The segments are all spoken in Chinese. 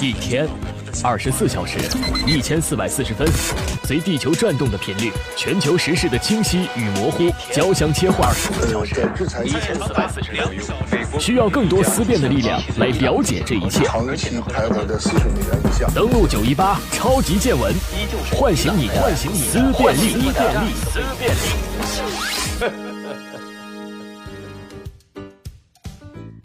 一天，二十四小时，一千四百四十分，随地球转动的频率，全球时事的清晰与模糊交相切换。一千四百四十秒，需要更多思辨的力量来了解这一切。登录九一八超级见闻，唤醒你的思辨力。思辨力。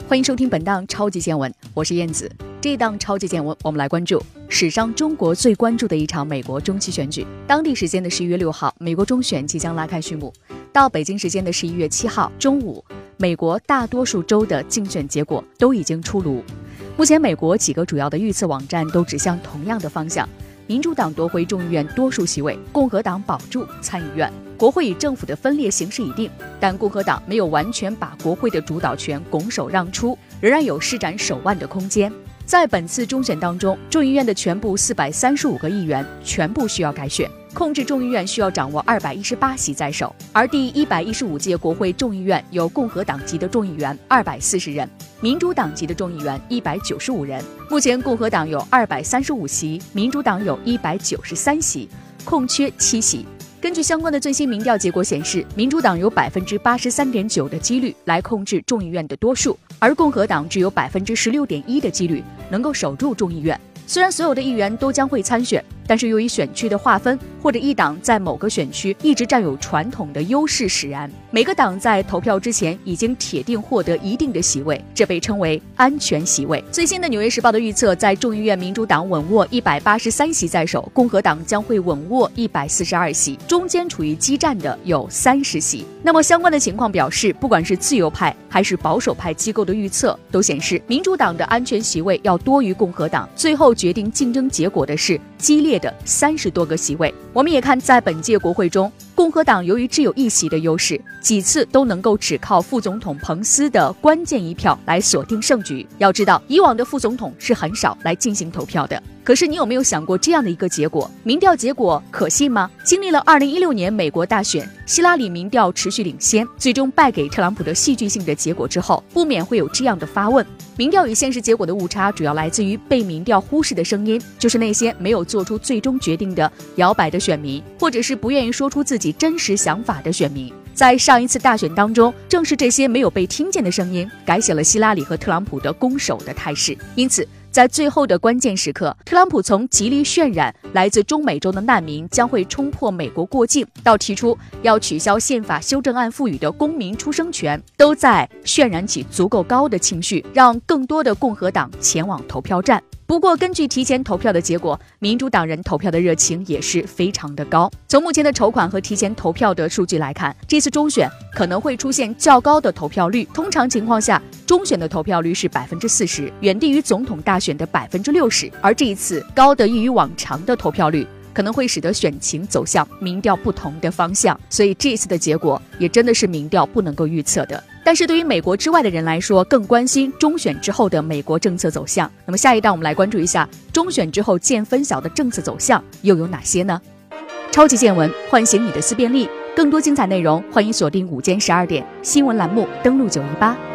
欢迎收听本档超级见闻，我是燕子。这档超级见闻，我们来关注史上中国最关注的一场美国中期选举。当地时间的十一月六号，美国中选即将拉开序幕。到北京时间的十一月七号中午，美国大多数州的竞选结果都已经出炉。目前，美国几个主要的预测网站都指向同样的方向：民主党夺回众议院多数席位，共和党保住参议院。国会与政府的分裂形势已定，但共和党没有完全把国会的主导权拱手让出，仍然有施展手腕的空间。在本次中选当中，众议院的全部四百三十五个议员全部需要改选，控制众议院需要掌握二百一十八席在手。而第一百一十五届国会众议院有共和党籍的众议员二百四十人，民主党籍的众议员一百九十五人。目前共和党有二百三十五席，民主党有一百九十三席，空缺七席。根据相关的最新民调结果显示，民主党有百分之八十三点九的几率来控制众议院的多数，而共和党只有百分之十六点一的几率能够守住众议院。虽然所有的议员都将会参选。但是由于选区的划分，或者一党在某个选区一直占有传统的优势使然，每个党在投票之前已经铁定获得一定的席位，这被称为安全席位。最新的《纽约时报》的预测，在众议院民主党稳握一百八十三席在手，共和党将会稳握一百四十二席，中间处于激战的有三十席。那么相关的情况表示，不管是自由派还是保守派机构的预测，都显示民主党的安全席位要多于共和党。最后决定竞争结果的是激烈。的三十多个席位，我们也看在本届国会中，共和党由于只有一席的优势，几次都能够只靠副总统彭斯的关键一票来锁定胜局。要知道，以往的副总统是很少来进行投票的。可是你有没有想过这样的一个结果？民调结果可信吗？经历了二零一六年美国大选，希拉里民调持续领先，最终败给特朗普的戏剧性的结果之后，不免会有这样的发问：民调与现实结果的误差主要来自于被民调忽视的声音，就是那些没有做出最终决定的摇摆的选民，或者是不愿意说出自己真实想法的选民。在上一次大选当中，正是这些没有被听见的声音，改写了希拉里和特朗普的攻守的态势。因此。在最后的关键时刻，特朗普从极力渲染来自中美洲的难民将会冲破美国过境，到提出要取消宪法修正案赋予的公民出生权，都在渲染起足够高的情绪，让更多的共和党前往投票站。不过，根据提前投票的结果，民主党人投票的热情也是非常的高。从目前的筹款和提前投票的数据来看，这次中选可能会出现较高的投票率。通常情况下，中选的投票率是百分之四十，远低于总统大选的百分之六十。而这一次高得益于往常的投票率，可能会使得选情走向民调不同的方向。所以，这一次的结果也真的是民调不能够预测的。但是对于美国之外的人来说，更关心中选之后的美国政策走向。那么下一档我们来关注一下中选之后见分晓的政策走向又有哪些呢？超级见闻，唤醒你的思辨力。更多精彩内容，欢迎锁定午间十二点新闻栏目，登录九一八。